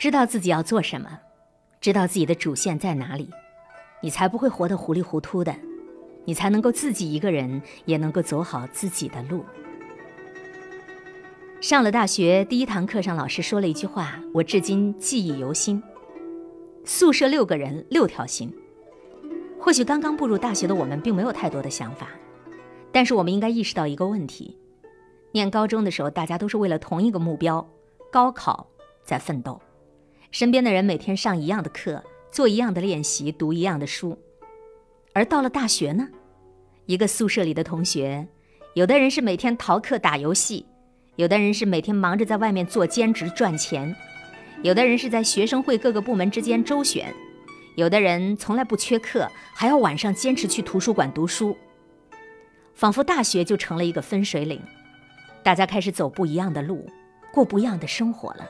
知道自己要做什么，知道自己的主线在哪里，你才不会活得糊里糊涂的，你才能够自己一个人也能够走好自己的路。上了大学第一堂课上，老师说了一句话，我至今记忆犹新：宿舍六个人，六条心。或许刚刚步入大学的我们并没有太多的想法，但是我们应该意识到一个问题：念高中的时候，大家都是为了同一个目标——高考在奋斗，身边的人每天上一样的课，做一样的练习，读一样的书。而到了大学呢，一个宿舍里的同学，有的人是每天逃课打游戏。有的人是每天忙着在外面做兼职赚钱，有的人是在学生会各个部门之间周旋，有的人从来不缺课，还要晚上坚持去图书馆读书。仿佛大学就成了一个分水岭，大家开始走不一样的路，过不一样的生活了。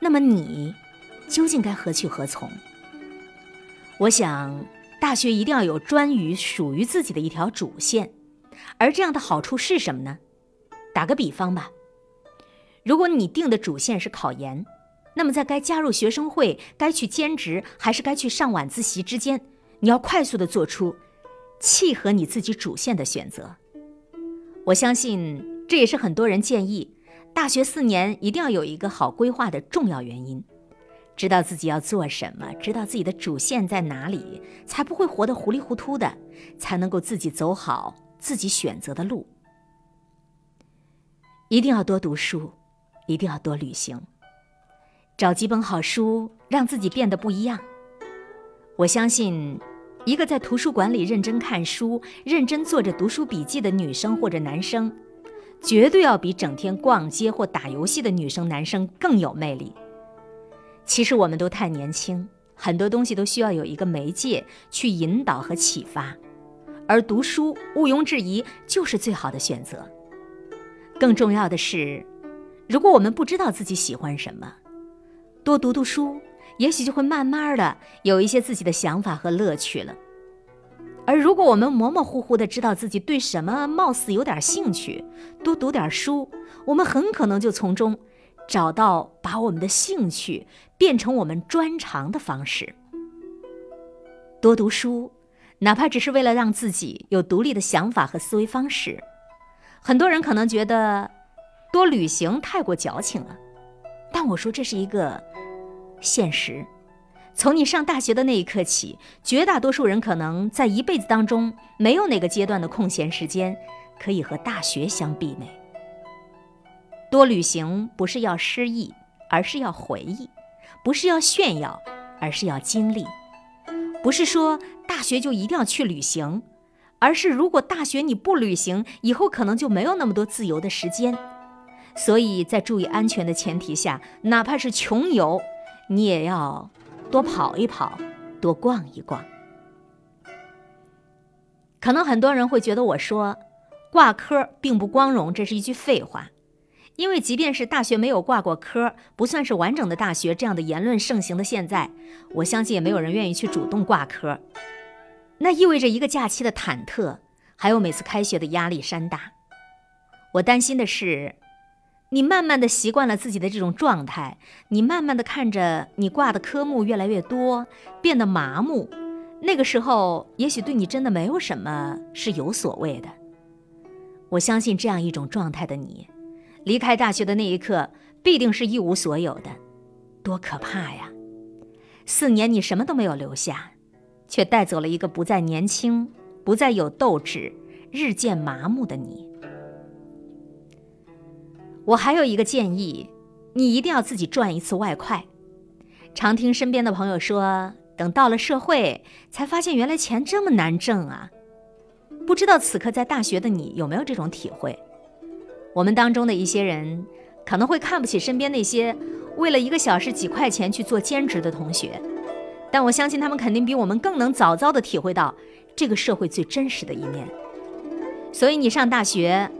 那么你究竟该何去何从？我想，大学一定要有专于属于自己的一条主线，而这样的好处是什么呢？打个比方吧，如果你定的主线是考研，那么在该加入学生会、该去兼职还是该去上晚自习之间，你要快速的做出契合你自己主线的选择。我相信这也是很多人建议大学四年一定要有一个好规划的重要原因。知道自己要做什么，知道自己的主线在哪里，才不会活得糊里糊涂的，才能够自己走好自己选择的路。一定要多读书，一定要多旅行，找几本好书，让自己变得不一样。我相信，一个在图书馆里认真看书、认真做着读书笔记的女生或者男生，绝对要比整天逛街或打游戏的女生、男生更有魅力。其实我们都太年轻，很多东西都需要有一个媒介去引导和启发，而读书毋庸置疑就是最好的选择。更重要的是，如果我们不知道自己喜欢什么，多读读书，也许就会慢慢的有一些自己的想法和乐趣了。而如果我们模模糊糊的知道自己对什么貌似有点兴趣，多读点书，我们很可能就从中找到把我们的兴趣变成我们专长的方式。多读书，哪怕只是为了让自己有独立的想法和思维方式。很多人可能觉得多旅行太过矫情了，但我说这是一个现实。从你上大学的那一刻起，绝大多数人可能在一辈子当中没有哪个阶段的空闲时间可以和大学相媲美。多旅行不是要失忆，而是要回忆；不是要炫耀，而是要经历；不是说大学就一定要去旅行。而是，如果大学你不旅行，以后可能就没有那么多自由的时间。所以在注意安全的前提下，哪怕是穷游，你也要多跑一跑，多逛一逛。可能很多人会觉得我说挂科并不光荣，这是一句废话。因为即便是大学没有挂过科，不算是完整的大学，这样的言论盛行的现在，我相信也没有人愿意去主动挂科。那意味着一个假期的忐忑，还有每次开学的压力山大。我担心的是，你慢慢的习惯了自己的这种状态，你慢慢的看着你挂的科目越来越多，变得麻木。那个时候，也许对你真的没有什么是有所谓的。我相信这样一种状态的你，离开大学的那一刻，必定是一无所有的，多可怕呀！四年你什么都没有留下。却带走了一个不再年轻、不再有斗志、日渐麻木的你。我还有一个建议，你一定要自己赚一次外快。常听身边的朋友说，等到了社会，才发现原来钱这么难挣啊！不知道此刻在大学的你有没有这种体会？我们当中的一些人可能会看不起身边那些为了一个小时几块钱去做兼职的同学。但我相信他们肯定比我们更能早早的体会到这个社会最真实的一面。所以你上大学，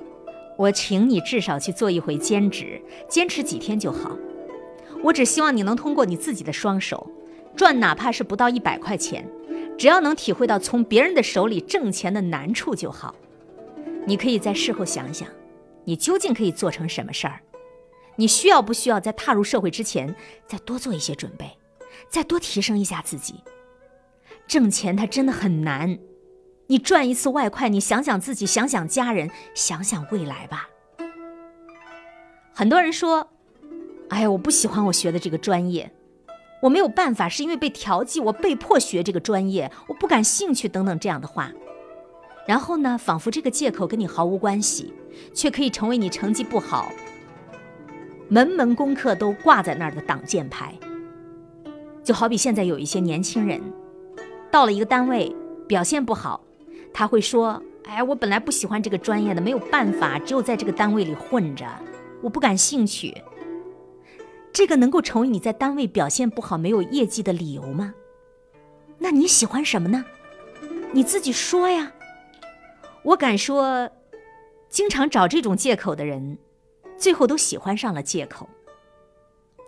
我请你至少去做一回兼职，坚持几天就好。我只希望你能通过你自己的双手，赚哪怕是不到一百块钱，只要能体会到从别人的手里挣钱的难处就好。你可以在事后想想，你究竟可以做成什么事儿？你需要不需要在踏入社会之前再多做一些准备，再多提升一下自己？挣钱它真的很难，你赚一次外快，你想想自己，想想家人，想想未来吧。很多人说：“哎呀，我不喜欢我学的这个专业，我没有办法，是因为被调剂，我被迫学这个专业，我不感兴趣等等这样的话。”然后呢，仿佛这个借口跟你毫无关系，却可以成为你成绩不好。门门功课都挂在那儿的挡箭牌，就好比现在有一些年轻人，到了一个单位表现不好，他会说：“哎，我本来不喜欢这个专业的，没有办法，只有在这个单位里混着，我不感兴趣。”这个能够成为你在单位表现不好、没有业绩的理由吗？那你喜欢什么呢？你自己说呀。我敢说，经常找这种借口的人。最后都喜欢上了借口，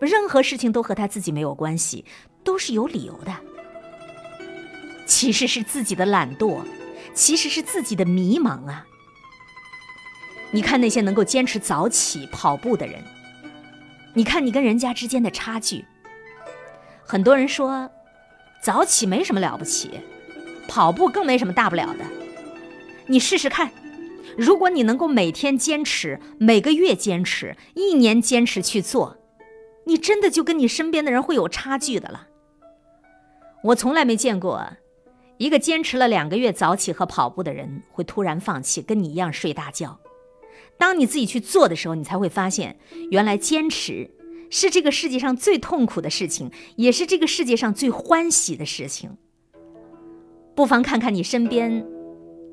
任何事情都和他自己没有关系，都是有理由的。其实是自己的懒惰，其实是自己的迷茫啊！你看那些能够坚持早起跑步的人，你看你跟人家之间的差距。很多人说，早起没什么了不起，跑步更没什么大不了的。你试试看。如果你能够每天坚持，每个月坚持，一年坚持去做，你真的就跟你身边的人会有差距的了。我从来没见过一个坚持了两个月早起和跑步的人会突然放弃，跟你一样睡大觉。当你自己去做的时候，你才会发现，原来坚持是这个世界上最痛苦的事情，也是这个世界上最欢喜的事情。不妨看看你身边。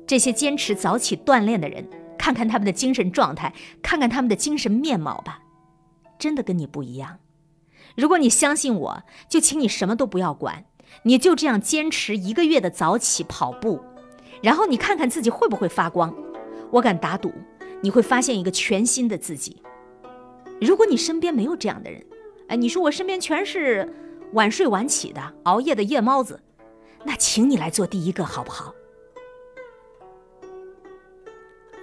这些坚持早起锻炼的人，看看他们的精神状态，看看他们的精神面貌吧，真的跟你不一样。如果你相信我，就请你什么都不要管，你就这样坚持一个月的早起跑步，然后你看看自己会不会发光。我敢打赌，你会发现一个全新的自己。如果你身边没有这样的人，哎，你说我身边全是晚睡晚起的、熬夜的夜猫子，那请你来做第一个好不好？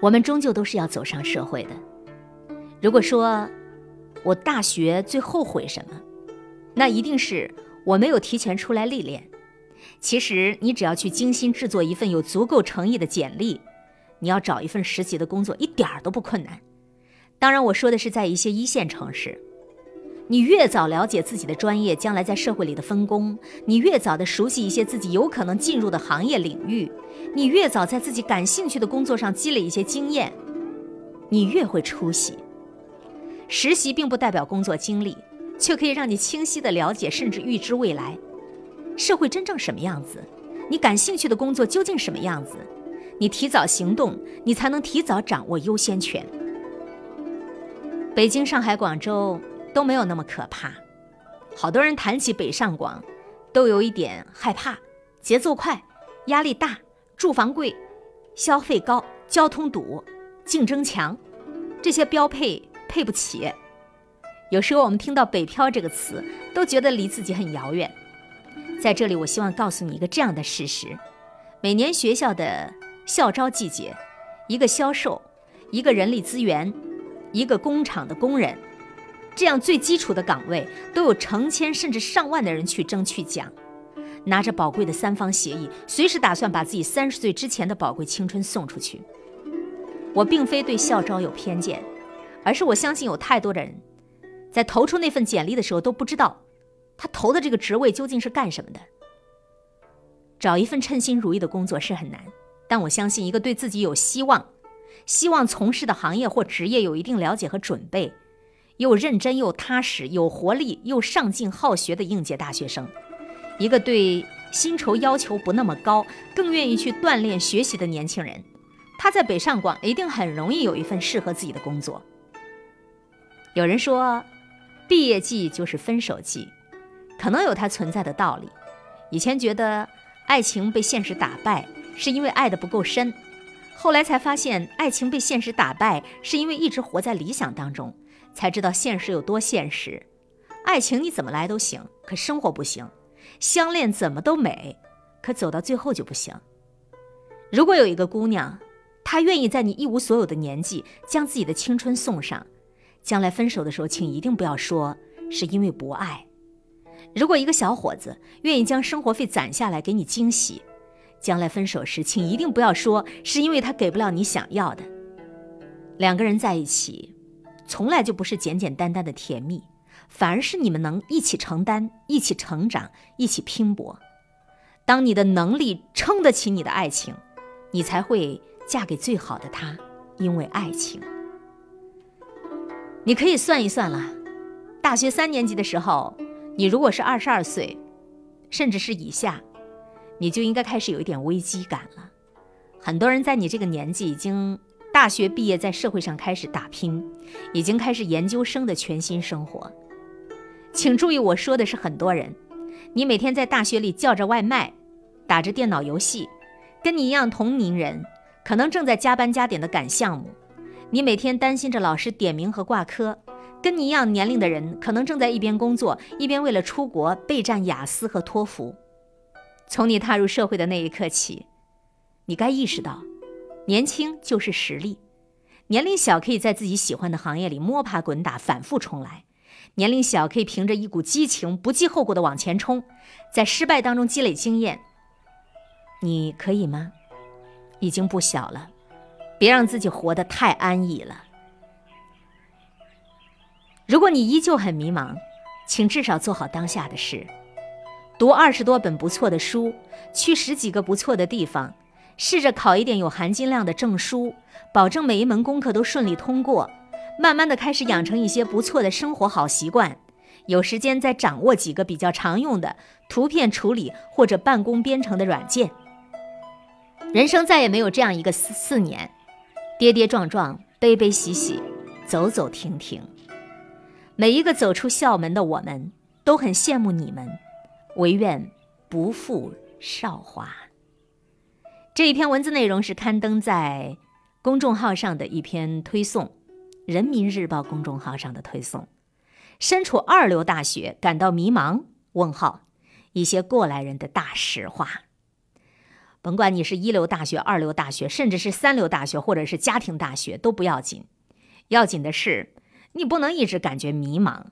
我们终究都是要走上社会的。如果说我大学最后悔什么，那一定是我没有提前出来历练。其实你只要去精心制作一份有足够诚意的简历，你要找一份实习的工作一点儿都不困难。当然，我说的是在一些一线城市。你越早了解自己的专业将来在社会里的分工，你越早的熟悉一些自己有可能进入的行业领域，你越早在自己感兴趣的工作上积累一些经验，你越会出息。实习并不代表工作经历，却可以让你清晰的了解甚至预知未来，社会真正什么样子，你感兴趣的工作究竟什么样子，你提早行动，你才能提早掌握优先权。北京、上海、广州。都没有那么可怕，好多人谈起北上广，都有一点害怕，节奏快，压力大，住房贵，消费高，交通堵，竞争强，这些标配配不起。有时候我们听到“北漂”这个词，都觉得离自己很遥远。在这里，我希望告诉你一个这样的事实：每年学校的校招季节，一个销售，一个人力资源，一个工厂的工人。这样最基础的岗位都有成千甚至上万的人去争去抢，拿着宝贵的三方协议，随时打算把自己三十岁之前的宝贵青春送出去。我并非对校招有偏见，而是我相信有太多的人，在投出那份简历的时候都不知道，他投的这个职位究竟是干什么的。找一份称心如意的工作是很难，但我相信一个对自己有希望、希望从事的行业或职业有一定了解和准备。又认真又踏实、有活力又上进好学的应届大学生，一个对薪酬要求不那么高、更愿意去锻炼学习的年轻人，他在北上广一定很容易有一份适合自己的工作。有人说，毕业季就是分手季，可能有它存在的道理。以前觉得爱情被现实打败是因为爱的不够深，后来才发现爱情被现实打败是因为一直活在理想当中。才知道现实有多现实，爱情你怎么来都行，可生活不行；相恋怎么都美，可走到最后就不行。如果有一个姑娘，她愿意在你一无所有的年纪将自己的青春送上，将来分手的时候，请一定不要说是因为不爱。如果一个小伙子愿意将生活费攒下来给你惊喜，将来分手时，请一定不要说是因为他给不了你想要的。两个人在一起，从来就不是简简单单的甜蜜，反而是你们能一起承担、一起成长、一起拼搏。当你的能力撑得起你的爱情，你才会嫁给最好的他，因为爱情。你可以算一算了，大学三年级的时候。你如果是二十二岁，甚至是以下，你就应该开始有一点危机感了。很多人在你这个年纪已经大学毕业，在社会上开始打拼，已经开始研究生的全新生活。请注意，我说的是很多人。你每天在大学里叫着外卖，打着电脑游戏，跟你一样同龄人，可能正在加班加点的赶项目。你每天担心着老师点名和挂科。跟你一样年龄的人，可能正在一边工作，一边为了出国备战雅思和托福。从你踏入社会的那一刻起，你该意识到，年轻就是实力。年龄小可以在自己喜欢的行业里摸爬滚打，反复重来；年龄小可以凭着一股激情，不计后果的往前冲，在失败当中积累经验。你可以吗？已经不小了，别让自己活得太安逸了。如果你依旧很迷茫，请至少做好当下的事，读二十多本不错的书，去十几个不错的地方，试着考一点有含金量的证书，保证每一门功课都顺利通过。慢慢的开始养成一些不错的生活好习惯，有时间再掌握几个比较常用的图片处理或者办公编程的软件。人生再也没有这样一个四四年，跌跌撞撞，悲悲喜喜，走走停停。每一个走出校门的我们，都很羡慕你们，唯愿不负韶华。这一篇文字内容是刊登在公众号上的一篇推送，《人民日报》公众号上的推送。身处二流大学感到迷茫？问号，一些过来人的大实话。甭管你是一流大学、二流大学，甚至是三流大学，或者是家庭大学，都不要紧，要紧的是。你不能一直感觉迷茫，